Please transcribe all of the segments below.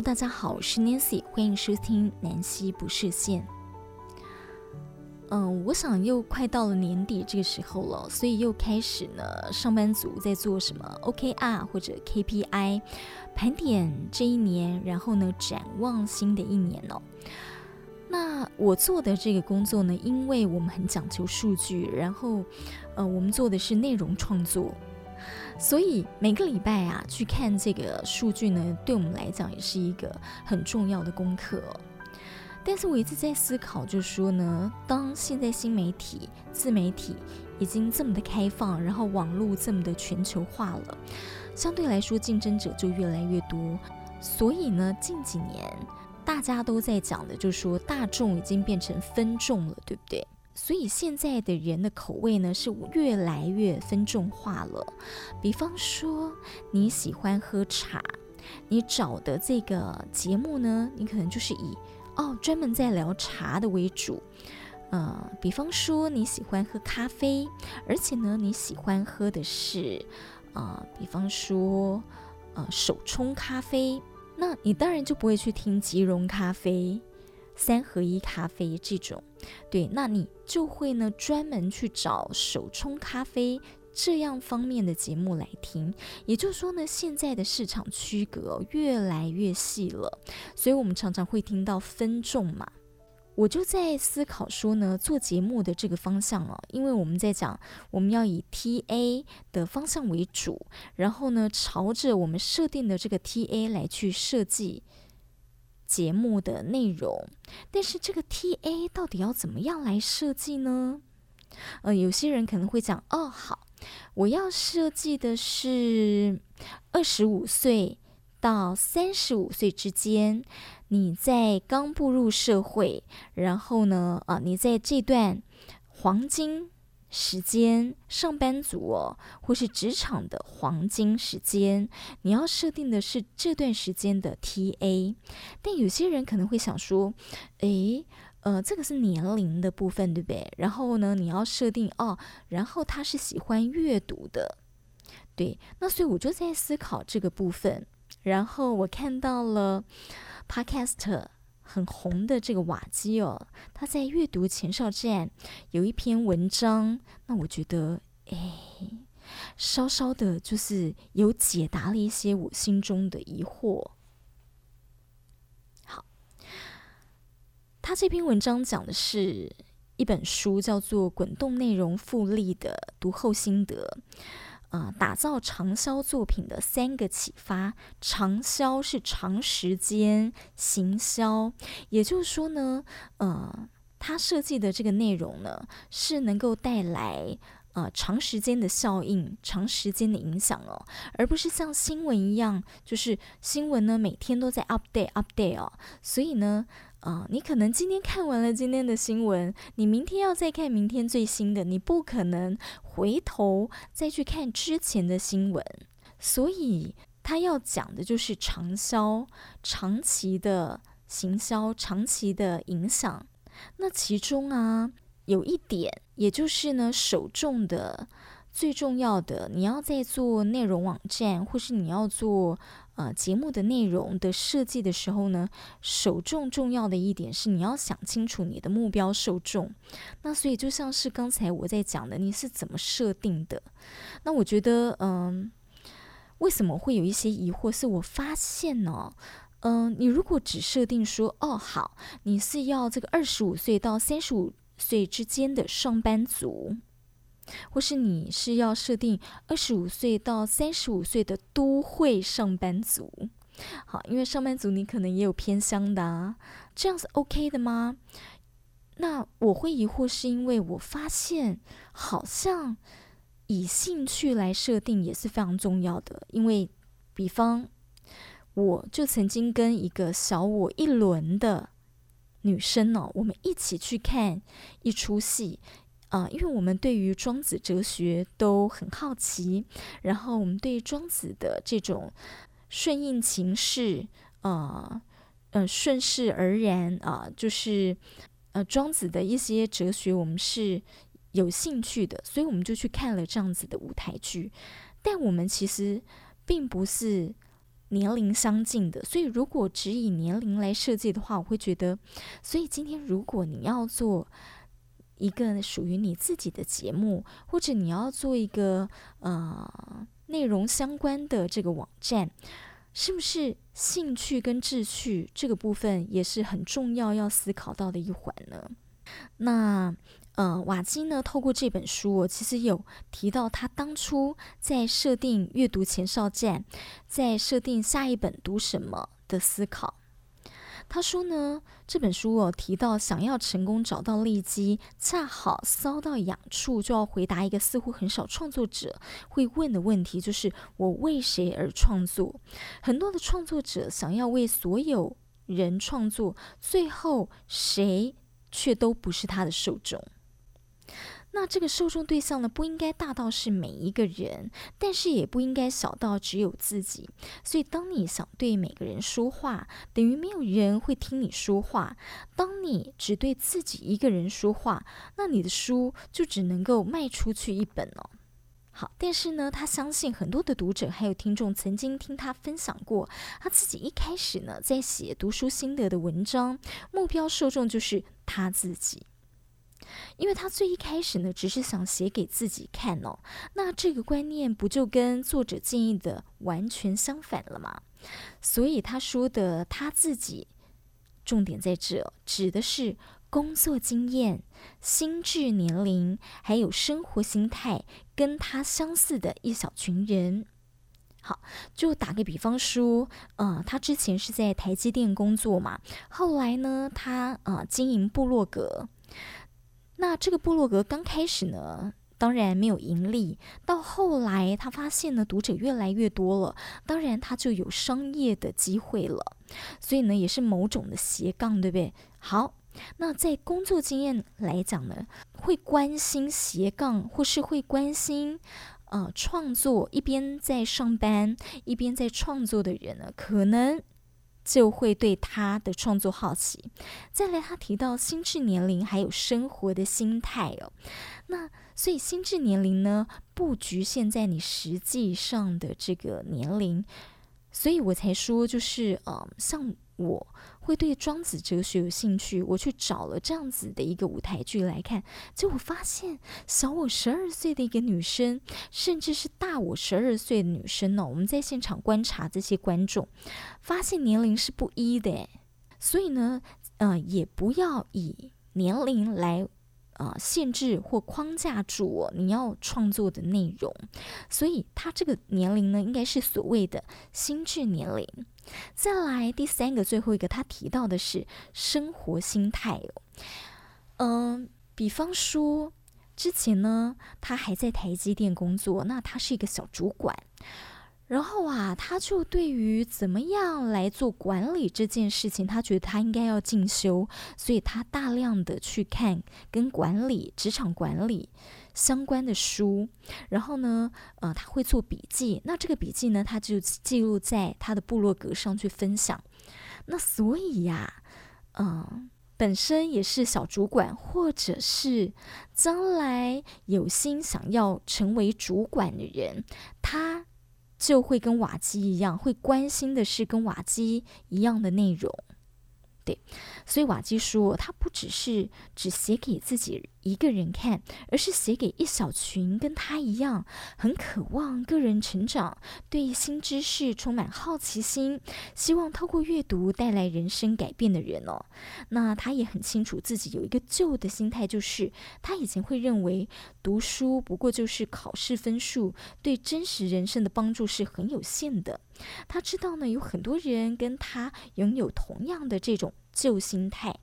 大家好，我是 Nancy，欢迎收听南希不设限。嗯，我想又快到了年底这个时候了，所以又开始呢，上班族在做什么 OKR 或者 KPI 盘点这一年，然后呢，展望新的一年哦。那我做的这个工作呢，因为我们很讲求数据，然后呃，我们做的是内容创作。所以每个礼拜啊，去看这个数据呢，对我们来讲也是一个很重要的功课。但是我一直在思考，就是说呢，当现在新媒体、自媒体已经这么的开放，然后网络这么的全球化了，相对来说竞争者就越来越多。所以呢，近几年大家都在讲的，就是说大众已经变成分众了，对不对？所以现在的人的口味呢，是越来越分众化了。比方说你喜欢喝茶，你找的这个节目呢，你可能就是以哦专门在聊茶的为主。呃，比方说你喜欢喝咖啡，而且呢你喜欢喝的是啊、呃，比方说呃手冲咖啡，那你当然就不会去听即溶咖啡。三合一咖啡这种，对，那你就会呢专门去找手冲咖啡这样方面的节目来听。也就是说呢，现在的市场区隔越来越细了，所以我们常常会听到分众嘛。我就在思考说呢，做节目的这个方向啊，因为我们在讲我们要以 TA 的方向为主，然后呢朝着我们设定的这个 TA 来去设计。节目的内容，但是这个 TA 到底要怎么样来设计呢？呃，有些人可能会讲，哦，好，我要设计的是二十五岁到三十五岁之间，你在刚步入社会，然后呢，啊，你在这段黄金。时间，上班族哦，或是职场的黄金时间，你要设定的是这段时间的 TA。但有些人可能会想说，诶，呃，这个是年龄的部分，对不对？然后呢，你要设定哦，然后他是喜欢阅读的，对。那所以我就在思考这个部分，然后我看到了 Podcaster。很红的这个瓦基哦，他在阅读前哨站有一篇文章，那我觉得哎，稍稍的就是有解答了一些我心中的疑惑。好，他这篇文章讲的是一本书，叫做《滚动内容复利的读后心得》。呃，打造长销作品的三个启发。长销是长时间行销，也就是说呢，呃，他设计的这个内容呢，是能够带来呃长时间的效应、长时间的影响哦，而不是像新闻一样，就是新闻呢每天都在 update update 哦，所以呢。啊、你可能今天看完了今天的新闻，你明天要再看明天最新的，你不可能回头再去看之前的新闻。所以他要讲的就是长销、长期的行销、长期的影响。那其中啊，有一点，也就是呢，首重的。最重要的，你要在做内容网站，或是你要做呃节目的内容的设计的时候呢，首重重要的一点是你要想清楚你的目标受众。那所以就像是刚才我在讲的，你是怎么设定的？那我觉得，嗯、为什么会有一些疑惑？是我发现呢，嗯、你如果只设定说，哦，好，你是要这个二十五岁到三十五岁之间的上班族。或是你是要设定二十五岁到三十五岁的都会上班族，好，因为上班族你可能也有偏乡的啊，这样是 OK 的吗？那我会疑惑，是因为我发现好像以兴趣来设定也是非常重要的，因为比方我就曾经跟一个小我一轮的女生呢，我们一起去看一出戏。啊、因为我们对于庄子哲学都很好奇，然后我们对庄子的这种顺应情势，呃，呃，顺势而然啊、就是呃庄子的一些哲学，我们是有兴趣的，所以我们就去看了这样子的舞台剧。但我们其实并不是年龄相近的。所以如果只以年龄来设计的话，我会觉得，所以今天如果你要做一个属于你自己的节目，或者你要做一个呃内容相关的这个网站，是不是兴趣跟志趣这个部分也是很重要要思考到的一环呢？那呃，瓦基呢，透过这本书，我其实有提到他当初在设定阅读前哨站，在设定下一本读什么的思考。他说呢，这本书哦提到，想要成功找到利基，恰好搔到痒处，就要回答一个似乎很少创作者会问的问题，就是我为谁而创作？很多的创作者想要为所有人创作，最后谁却都不是他的受众。那这个受众对象呢，不应该大到是每一个人，但是也不应该小到只有自己。所以，当你想对每个人说话，等于没有人会听你说话。当你只对自己一个人说话，那你的书就只能够卖出去一本哦。好，但是呢，他相信很多的读者还有听众曾经听他分享过，他自己一开始呢，在写读书心得的文章，目标受众就是他自己。因为他最一开始呢，只是想写给自己看哦。那这个观念不就跟作者建议的完全相反了吗？所以他说的他自己，重点在这，指的是工作经验、心智年龄，还有生活心态跟他相似的一小群人。好，就打个比方说，呃，他之前是在台积电工作嘛，后来呢，他呃经营部落格。那这个部落格刚开始呢，当然没有盈利。到后来，他发现呢，读者越来越多了，当然他就有商业的机会了。所以呢，也是某种的斜杠，对不对？好，那在工作经验来讲呢，会关心斜杠，或是会关心呃创作，一边在上班，一边在创作的人呢，可能。就会对他的创作好奇。再来，他提到心智年龄还有生活的心态哦。那所以心智年龄呢，不局限在你实际上的这个年龄。所以我才说，就是呃，像我。会对庄子哲学有兴趣，我去找了这样子的一个舞台剧来看，结果发现小我十二岁的一个女生，甚至是大我十二岁的女生呢。我们在现场观察这些观众，发现年龄是不一的，所以呢，呃，也不要以年龄来。啊、限制或框架住你要创作的内容，所以他这个年龄呢，应该是所谓的心智年龄。再来第三个，最后一个，他提到的是生活心态。嗯、呃，比方说之前呢，他还在台积电工作，那他是一个小主管。然后啊，他就对于怎么样来做管理这件事情，他觉得他应该要进修，所以他大量的去看跟管理、职场管理相关的书。然后呢，呃，他会做笔记。那这个笔记呢，他就记录在他的部落格上去分享。那所以呀，嗯、本身也是小主管，或者是将来有心想要成为主管的人，他。就会跟瓦基一样，会关心的是跟瓦基一样的内容。对，所以瓦基说，他不只是只写给自己一个人看，而是写给一小群跟他一样很渴望个人成长、对新知识充满好奇心、希望透过阅读带来人生改变的人哦。那他也很清楚自己有一个旧的心态，就是他以前会认为读书不过就是考试分数，对真实人生的帮助是很有限的。他知道呢，有很多人跟他拥有同样的这种旧心态，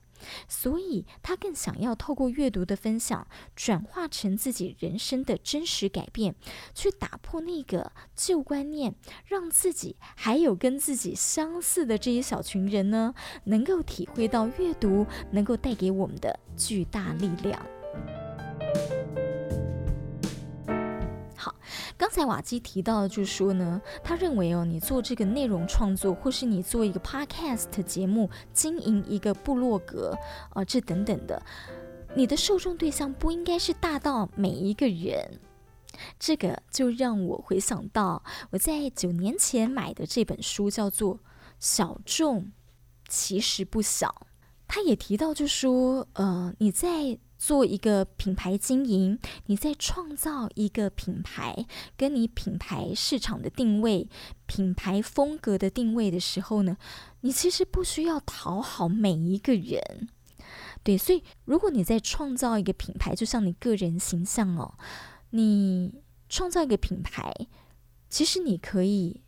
所以他更想要透过阅读的分享，转化成自己人生的真实改变，去打破那个旧观念，让自己还有跟自己相似的这一小群人呢，能够体会到阅读能够带给我们的巨大力量。刚才瓦基提到，就是说呢，他认为哦，你做这个内容创作，或是你做一个 podcast 节目，经营一个部落格，啊、这等等的，你的受众对象不应该是大到每一个人，这个就让我回想到我在九年前买的这本书，叫做《小众其实不小》。他也提到，就说，呃，你在做一个品牌经营，你在创造一个品牌，跟你品牌市场的定位、品牌风格的定位的时候呢，你其实不需要讨好每一个人。对，所以如果你在创造一个品牌，就像你个人形象哦，你创造一个品牌，其实你可以。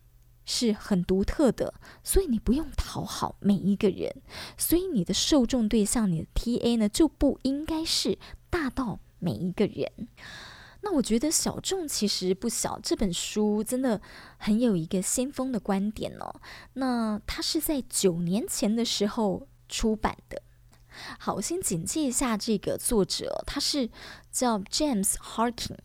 是很独特的，所以你不用讨好每一个人，所以你的受众对象，你的 TA 呢，就不应该是大到每一个人。那我觉得小众其实不小，这本书真的很有一个先锋的观点哦。那它是在九年前的时候出版的。好，我先简介一下这个作者，他是叫 James Harkin。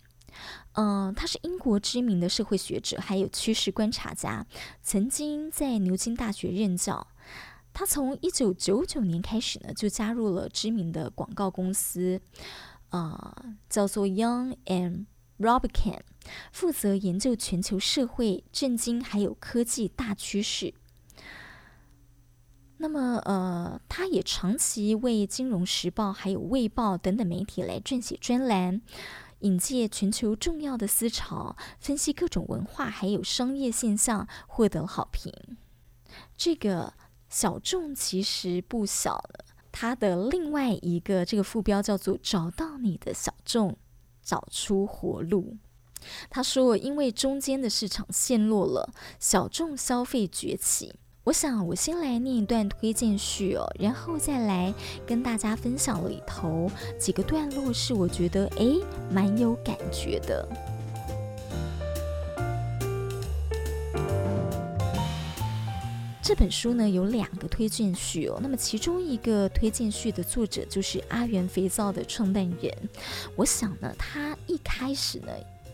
嗯、他是英国知名的社会学者，还有趋势观察家，曾经在牛津大学任教。他从一九九九年开始呢，就加入了知名的广告公司，啊、呃，叫做 Young and r o b i c a n 负责研究全球社会、震惊还有科技大趋势。那么，呃，他也长期为《金融时报》还有《卫报》等等媒体来撰写专栏。引介全球重要的思潮，分析各种文化还有商业现象，获得好评。这个小众其实不小了。它的另外一个这个副标叫做“找到你的小众，找出活路”。他说，因为中间的市场陷落了，小众消费崛起。我想，我先来念一段推荐序哦，然后再来跟大家分享里头几个段落，是我觉得诶蛮有感觉的。这本书呢有两个推荐序哦，那么其中一个推荐序的作者就是阿元肥皂的创办人。我想呢，他一开始呢。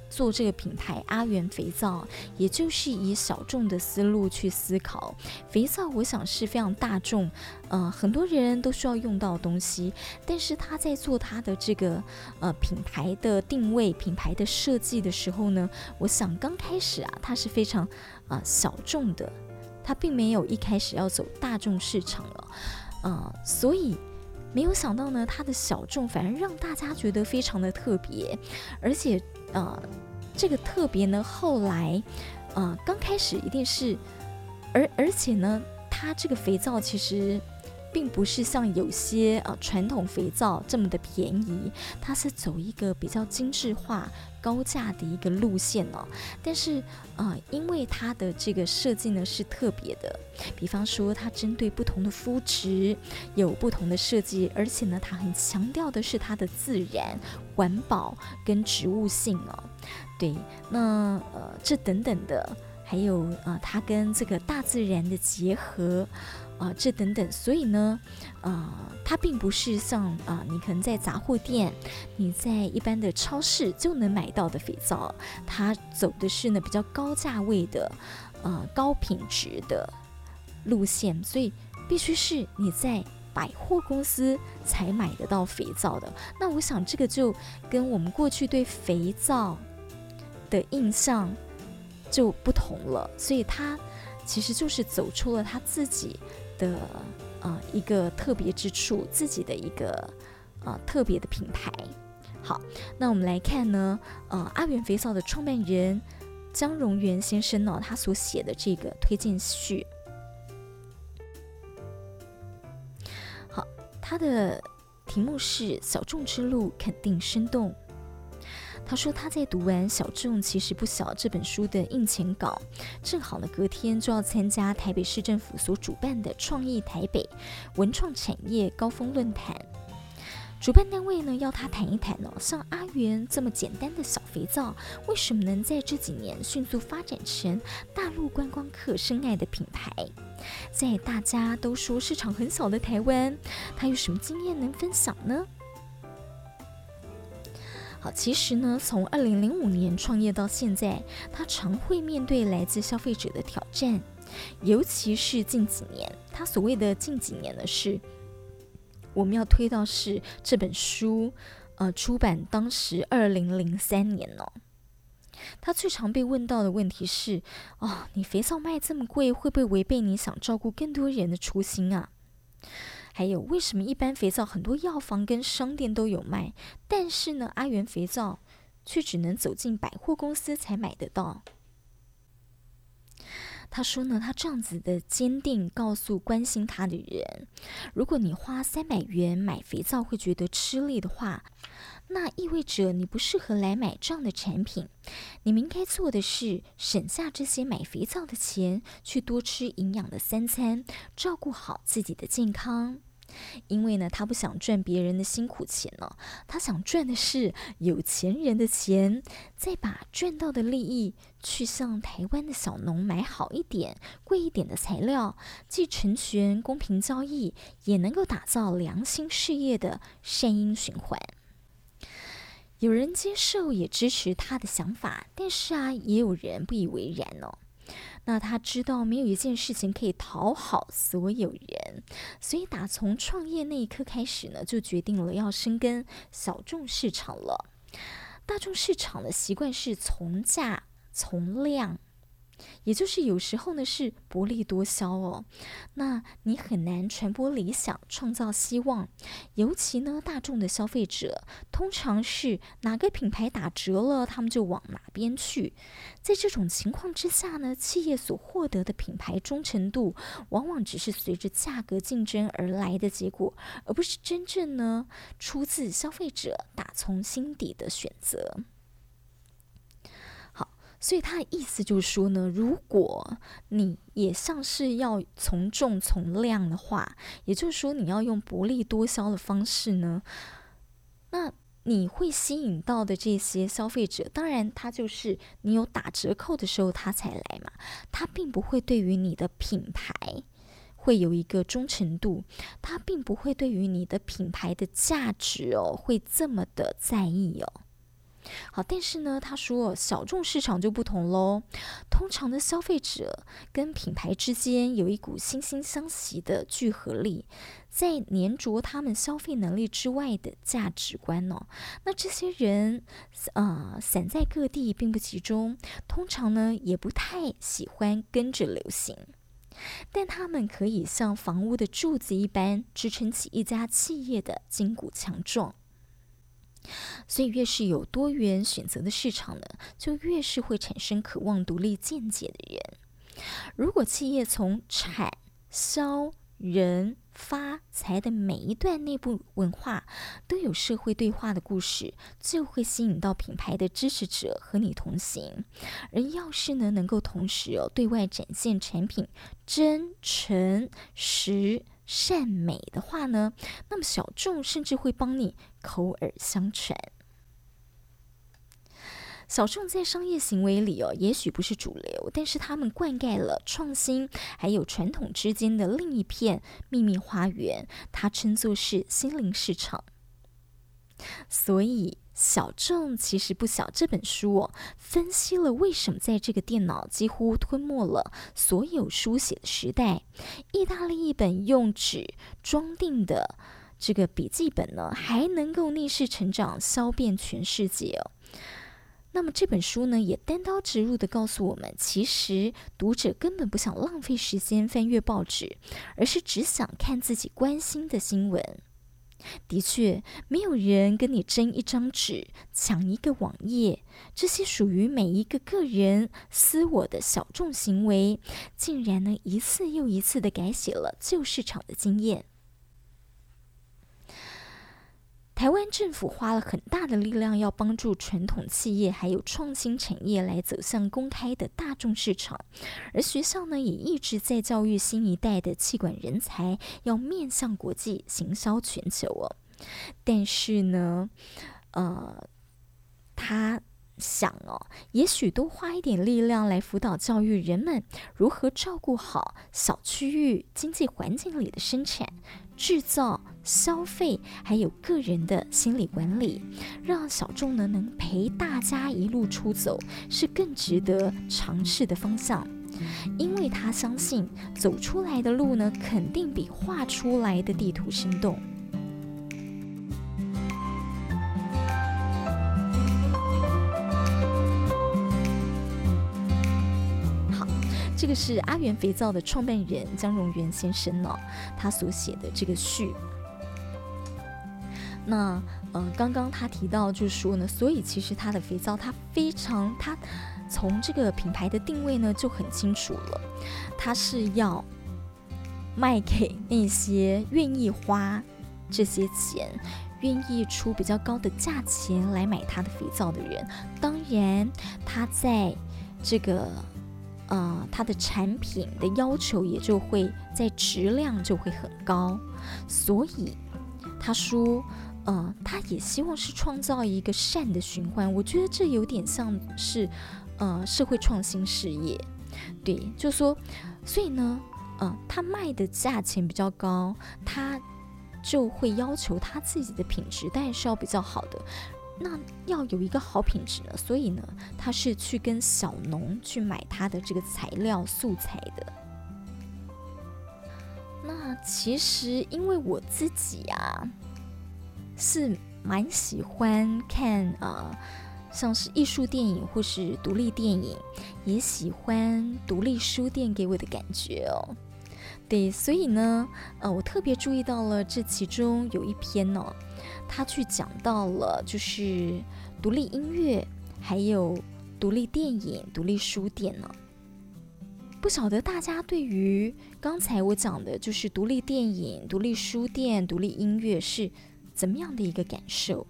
做这个品牌阿元肥皂，也就是以小众的思路去思考。肥皂，我想是非常大众，呃，很多人都需要用到的东西。但是他在做他的这个呃品牌的定位、品牌的设计的时候呢，我想刚开始啊，他是非常啊、呃、小众的，他并没有一开始要走大众市场了，呃，所以没有想到呢，他的小众反而让大家觉得非常的特别，而且。呃，这个特别呢，后来，呃，刚开始一定是，而而且呢，它这个肥皂其实并不是像有些呃传统肥皂这么的便宜，它是走一个比较精致化、高价的一个路线哦。但是，呃，因为它的这个设计呢是特别的，比方说它针对不同的肤质有不同的设计，而且呢，它很强调的是它的自然、环保跟植物性哦。对，那呃这等等的，还有呃它跟这个大自然的结合。啊、这等等，所以呢，呃，它并不是像啊、你可能在杂货店，你在一般的超市就能买到的肥皂，它走的是呢比较高价位的，呃，高品质的路线，所以必须是你在百货公司才买得到肥皂的。那我想这个就跟我们过去对肥皂的印象就不同了，所以它其实就是走出了它自己。的啊、呃、一个特别之处，自己的一个啊、特别的品牌。好，那我们来看呢，呃，阿元肥皂的创办人江荣元先生呢，他所写的这个推荐序。好，他的题目是《小众之路肯定生动》。他说他在读完《小众其实不小》这本书的印前稿，正好呢隔天就要参加台北市政府所主办的创意台北文创产业高峰论坛。主办单位呢要他谈一谈呢，像阿元这么简单的小肥皂，为什么能在这几年迅速发展成大陆观光客深爱的品牌？在大家都说市场很小的台湾，他有什么经验能分享呢？好，其实呢，从二零零五年创业到现在，他常会面对来自消费者的挑战，尤其是近几年。他所谓的近几年呢，是我们要推到是这本书，呃，出版当时二零零三年哦。他最常被问到的问题是：哦，你肥皂卖这么贵，会不会违背你想照顾更多人的初心啊？还有，为什么一般肥皂很多药房跟商店都有卖，但是呢，阿元肥皂却只能走进百货公司才买得到？他说呢，他这样子的坚定告诉关心他的人：如果你花三百元买肥皂会觉得吃力的话，那意味着你不适合来买这样的产品。你们应该做的是省下这些买肥皂的钱，去多吃营养的三餐，照顾好自己的健康。因为呢，他不想赚别人的辛苦钱呢，他想赚的是有钱人的钱，再把赚到的利益去向台湾的小农买好一点、贵一点的材料，既成全公平交易，也能够打造良心事业的善因循环。有人接受也支持他的想法，但是啊，也有人不以为然哦。那他知道没有一件事情可以讨好所有人，所以打从创业那一刻开始呢，就决定了要深耕小众市场了。大众市场的习惯是从价从量。也就是有时候呢是薄利多销哦，那你很难传播理想、创造希望。尤其呢，大众的消费者通常是哪个品牌打折了，他们就往哪边去。在这种情况之下呢，企业所获得的品牌忠诚度，往往只是随着价格竞争而来的结果，而不是真正呢出自消费者打从心底的选择。所以他的意思就是说呢，如果你也像是要从众从量的话，也就是说你要用薄利多销的方式呢，那你会吸引到的这些消费者，当然他就是你有打折扣的时候他才来嘛，他并不会对于你的品牌会有一个忠诚度，他并不会对于你的品牌的价值哦会这么的在意哦。好，但是呢，他说小众市场就不同喽。通常的消费者跟品牌之间有一股惺惺相惜的聚合力，在黏着他们消费能力之外的价值观哦。那这些人、呃，散在各地，并不集中，通常呢也不太喜欢跟着流行，但他们可以像房屋的柱子一般，支撑起一家企业的筋骨强壮。所以，越是有多元选择的市场呢，就越是会产生渴望独立见解的人。如果企业从产、销、人、发、财的每一段内部文化都有社会对话的故事，就会吸引到品牌的支持者和你同行。而要是呢，能够同时哦对外展现产品真、诚、实。善美的话呢，那么小众甚至会帮你口耳相传。小众在商业行为里哦，也许不是主流，但是他们灌溉了创新还有传统之间的另一片秘密花园，它称作是心灵市场。所以。小众其实不小。这本书哦，分析了为什么在这个电脑几乎吞没了所有书写的时代，意大利一本用纸装订的这个笔记本呢，还能够逆势成长，销遍全世界哦。那么这本书呢，也单刀直入地告诉我们，其实读者根本不想浪费时间翻阅报纸，而是只想看自己关心的新闻。的确，没有人跟你争一张纸，抢一个网页。这些属于每一个个人私我的小众行为，竟然呢一次又一次的改写了旧市场的经验。台湾政府花了很大的力量，要帮助传统企业还有创新产业来走向公开的大众市场，而学校呢，也一直在教育新一代的气管人才，要面向国际，行销全球哦。但是呢，呃，他。想哦，也许多花一点力量来辅导教育人们如何照顾好小区域经济环境里的生产、制造、消费，还有个人的心理管理，让小众呢能陪大家一路出走，是更值得尝试的方向。因为他相信，走出来的路呢，肯定比画出来的地图生动。这个是阿元肥皂的创办人江荣元先生呢、他所写的这个序。那呃，刚刚他提到就是说呢，所以其实他的肥皂，它非常，他从这个品牌的定位呢就很清楚了，他是要卖给那些愿意花这些钱。愿意出比较高的价钱来买他的肥皂的人，当然他在这个呃他的产品的要求也就会在质量就会很高，所以他说呃他也希望是创造一个善的循环，我觉得这有点像是呃社会创新事业，对，就说所以呢呃他卖的价钱比较高，他。就会要求他自己的品质，当然是要比较好的。那要有一个好品质呢，所以呢，他是去跟小农去买他的这个材料素材的。那其实因为我自己啊，是蛮喜欢看啊、呃，像是艺术电影或是独立电影，也喜欢独立书店给我的感觉哦。对，所以呢，呃，我特别注意到了这其中有一篇呢、哦，他去讲到了就是独立音乐，还有独立电影、独立书店呢。不晓得大家对于刚才我讲的，就是独立电影、独立书店、独立音乐是怎么样的一个感受？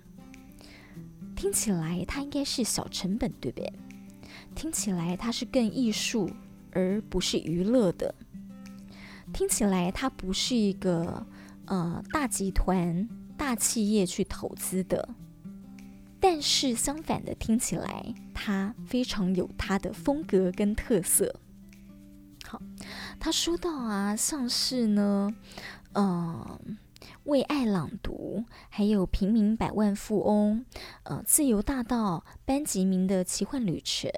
听起来它应该是小成本，对不对？听起来它是更艺术，而不是娱乐的。听起来它不是一个呃大集团、大企业去投资的，但是相反的，听起来它非常有它的风格跟特色。好，他说到啊，像是呢，呃，为爱朗读，还有平民百万富翁，呃，自由大道、班吉明的奇幻旅程，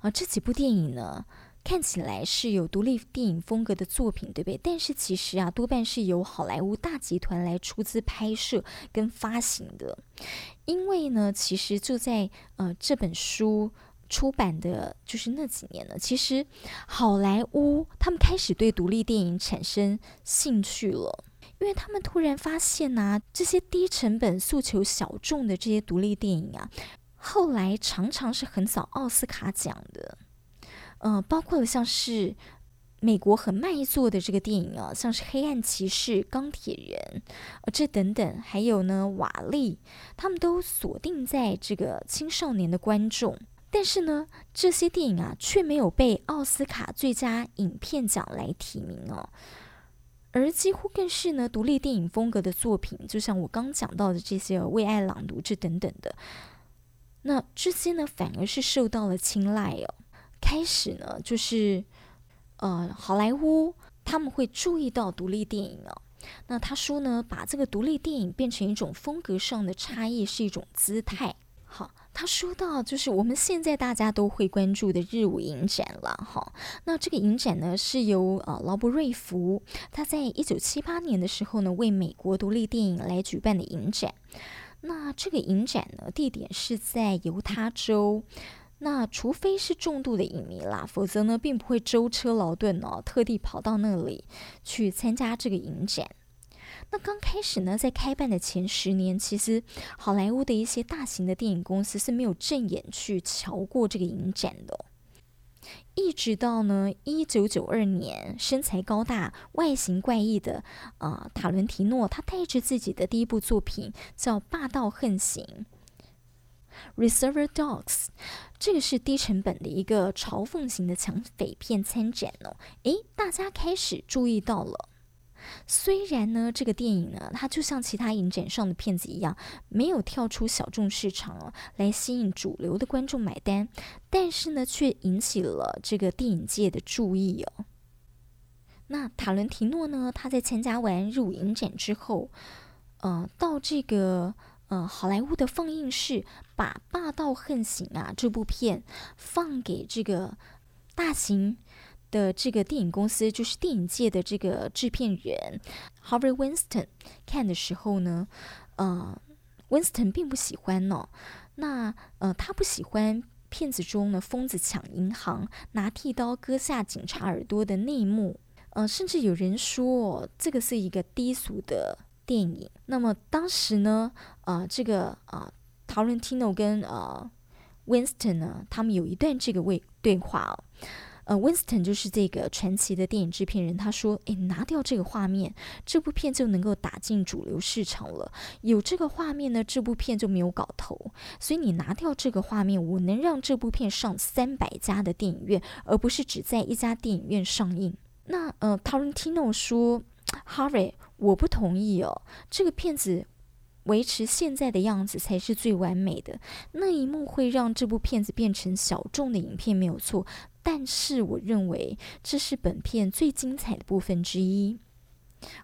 啊、这几部电影呢。看起来是有独立电影风格的作品，对不对？但是其实啊，多半是由好莱坞大集团来出资拍摄跟发行的。因为呢，其实就在呃这本书出版的就是那几年呢，其实好莱坞他们开始对独立电影产生兴趣了，因为他们突然发现呐、这些低成本、诉求小众的这些独立电影啊，后来常常是横扫奥斯卡奖的。呃，包括了像是美国很卖座的这个电影啊，像是《黑暗骑士》《钢铁人》呃，这等等，还有呢，《瓦力》，他们都锁定在这个青少年的观众。但是呢，这些电影啊，却没有被奥斯卡最佳影片奖来提名哦。而几乎更是呢，独立电影风格的作品，就像我刚讲到的这些《为爱朗读》这等等的，那这些呢，反而是受到了青睐哦。开始呢，就是，呃，好莱坞他们会注意到独立电影哦。那他说呢，把这个独立电影变成一种风格上的差异是一种姿态。好，他说到就是我们现在大家都会关注的日舞影展了哈。那这个影展呢，是由呃劳勃瑞福他在一九七八年的时候呢，为美国独立电影来举办的影展。那这个影展呢，地点是在犹他州。那除非是重度的影迷啦，否则呢，并不会舟车劳顿哦，特地跑到那里去参加这个影展。那刚开始呢，在开办的前十年，其实好莱坞的一些大型的电影公司是没有正眼去瞧过这个影展的。一直到呢，一九九二年，身材高大、外形怪异的啊、呃、塔伦提诺，他带着自己的第一部作品叫《霸道横行》。Reserver Dogs，这个是低成本的一个嘲讽型的抢匪片参展哦。诶，大家开始注意到了。虽然呢，这个电影呢，它就像其他影展上的片子一样，没有跳出小众市场哦，来吸引主流的观众买单，但是呢，却引起了这个电影界的注意哦。那塔伦提诺呢，他在参加完入影展之后，呃，到这个。呃，好莱坞的放映室把《霸道横行》啊这部片放给这个大型的这个电影公司，就是电影界的这个制片人 Harvey Winston 看的时候呢，呃，Winston 并不喜欢呢、哦。那呃，他不喜欢片子中呢，疯子抢银行、拿剃刀割下警察耳朵的内幕。呃，甚至有人说，哦，这个是一个低俗的电影。那么当时呢，呃，这个啊，Tarantino 跟呃，Winston 呢，他们有一段这个位对话哦。呃，Winston 就是这个传奇的电影制片人，他说：“诶，拿掉这个画面，这部片就能够打进主流市场了。有这个画面呢，这部片就没有搞头。所以你拿掉这个画面，我能让这部片上三百家的电影院，而不是只在一家电影院上映。”那呃，Tarantino 说：“Harvey，我不同意哦，这个片子。”维持现在的样子才是最完美的。那一幕会让这部片子变成小众的影片，没有错。但是我认为这是本片最精彩的部分之一。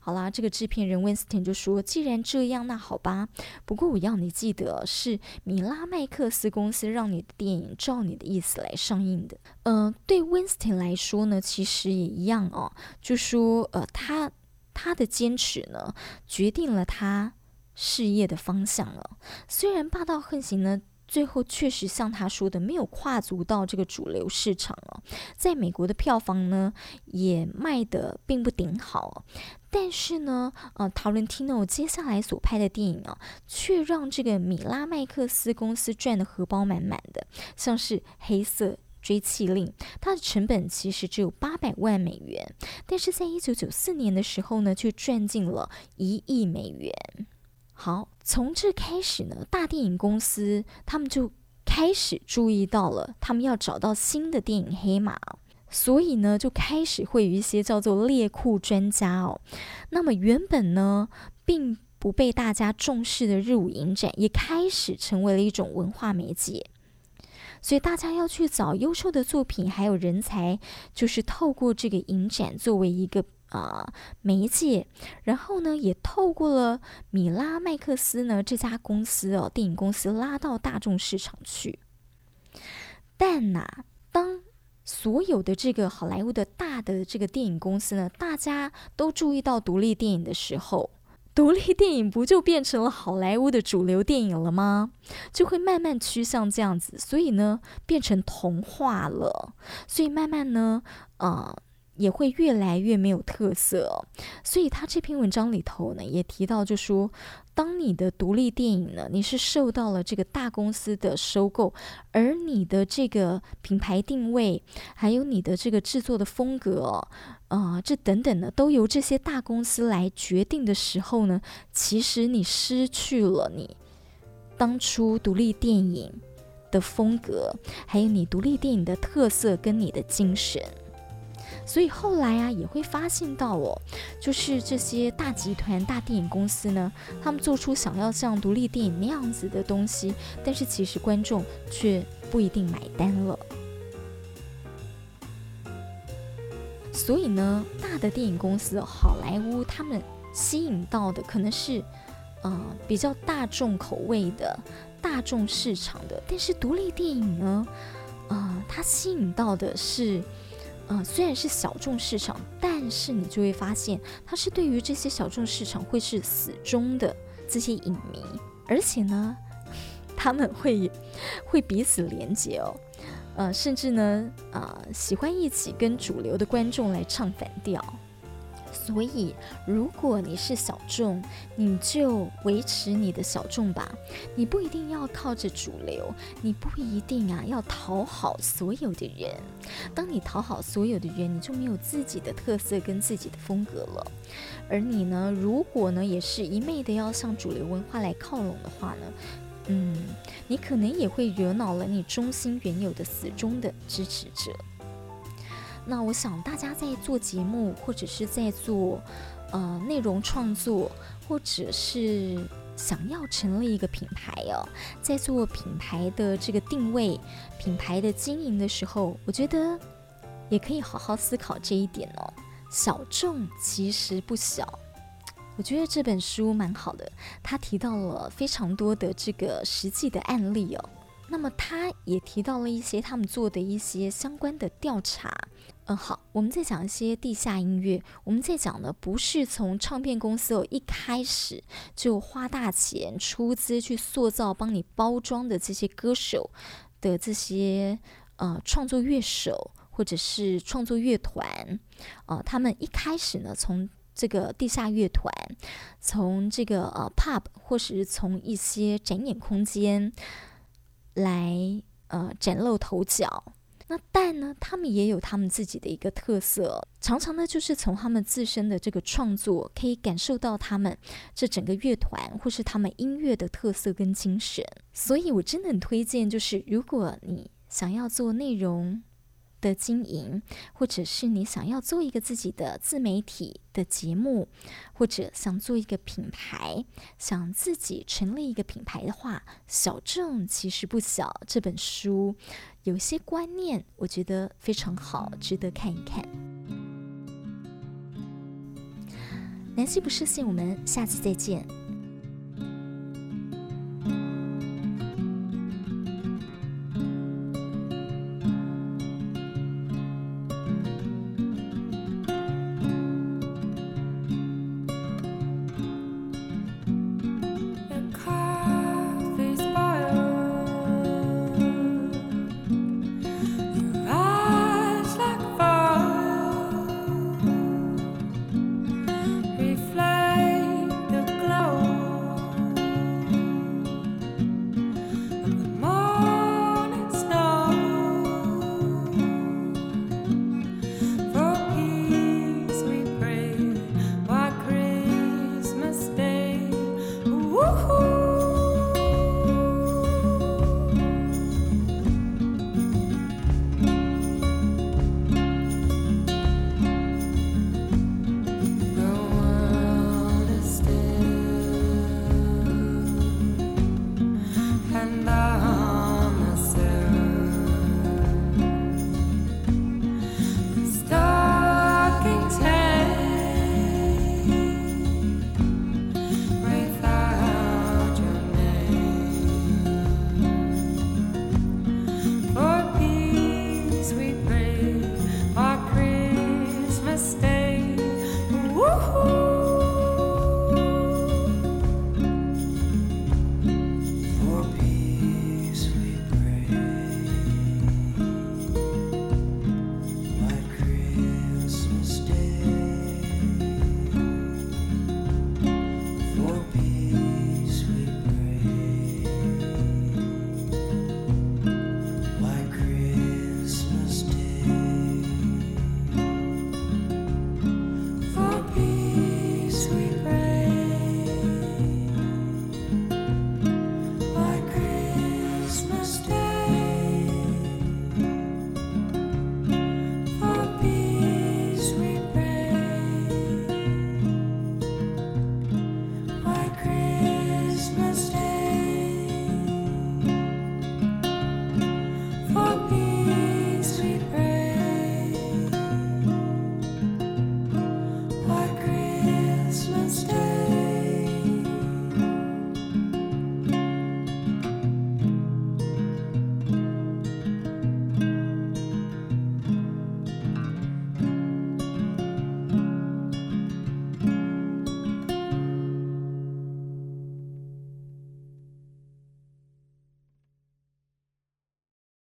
好啦，这个制片人 Winston 就说：“既然这样，那好吧。不过我要你记得，是米拉麦克斯公司让你的电影照你的意思来上映的。”呃，对 Winston 来说呢，其实也一样哦。就说呃，他他的坚持呢，决定了他。事业的方向了。虽然霸道横行呢，最后确实像他说的，没有跨足到这个主流市场哦，在美国的票房呢也卖得并不顶好。但是呢，呃，陶伦蒂诺接下来所拍的电影啊，却让这个米拉麦克斯公司赚得荷包满满的。像是《黑色追缉令》，它的成本其实只有八百万美元，但是在一九九四年的时候呢，却赚进了一亿美元。好，从这开始呢，大电影公司他们就开始注意到了，他们要找到新的电影黑马，所以呢，就开始会有一些叫做猎库专家哦。那么原本呢，并不被大家重视的日舞影展，也开始成为了一种文化媒介。所以大家要去找优秀的作品，还有人才，就是透过这个影展作为一个。啊，媒介，然后呢，也透过了米拉麦克斯呢这家公司哦，电影公司拉到大众市场去。但呐、当所有的这个好莱坞的大的这个电影公司呢，大家都注意到独立电影的时候，独立电影不就变成了好莱坞的主流电影了吗？就会慢慢趋向这样子，所以呢，变成童话了。所以慢慢呢，啊、呃。也会越来越没有特色，所以他这篇文章里头呢，也提到，就说，当你的独立电影呢，你是受到了这个大公司的收购，而你的这个品牌定位，还有你的这个制作的风格，啊，这等等的，都由这些大公司来决定的时候呢，其实你失去了你当初独立电影的风格，还有你独立电影的特色跟你的精神。所以后来啊，也会发现到哦，就是这些大集团、大电影公司呢，他们做出想要像独立电影那样子的东西，但是其实观众却不一定买单了。所以呢，大的电影公司，好莱坞，他们吸引到的可能是，呃，比较大众口味的、大众市场的，但是独立电影呢，呃，它吸引到的是。嗯，虽然是小众市场，但是你就会发现，它是对于这些小众市场会是死忠的这些影迷，而且呢，他们会会彼此连接哦，呃，甚至呢，啊、呃，喜欢一起跟主流的观众来唱反调。所以，如果你是小众，你就维持你的小众吧。你不一定要靠着主流，你不一定啊要讨好所有的人。当你讨好所有的人，你就没有自己的特色跟自己的风格了。而你呢，如果呢也是一昧的要向主流文化来靠拢的话呢，嗯，你可能也会惹恼了你中心原有的死忠的支持者。那我想，大家在做节目，或者是在做呃内容创作，或者是想要成立一个品牌哦，在做品牌的这个定位、品牌的经营的时候，我觉得也可以好好思考这一点哦。小众其实不小，我觉得这本书蛮好的，他提到了非常多的这个实际的案例哦。那么他也提到了一些他们做的一些相关的调查。嗯，好，我们再讲一些地下音乐。我们在讲的不是从唱片公司哦一开始就花大钱出资去塑造、帮你包装的这些歌手的这些呃创作乐手或者是创作乐团，呃，他们一开始呢，从这个地下乐团，从这个呃 pub 或是从一些展演空间来呃崭露头角。那但呢，他们也有他们自己的一个特色，常常呢就是从他们自身的这个创作，可以感受到他们这整个乐团或是他们音乐的特色跟精神。所以我真的很推荐，就是如果你想要做内容的经营，或者是你想要做一个自己的自媒体的节目，或者想做一个品牌，想自己成立一个品牌的话，《小众其实不小》这本书有些观念，我觉得非常好，值得看一看。南希不设限，我们下次再见。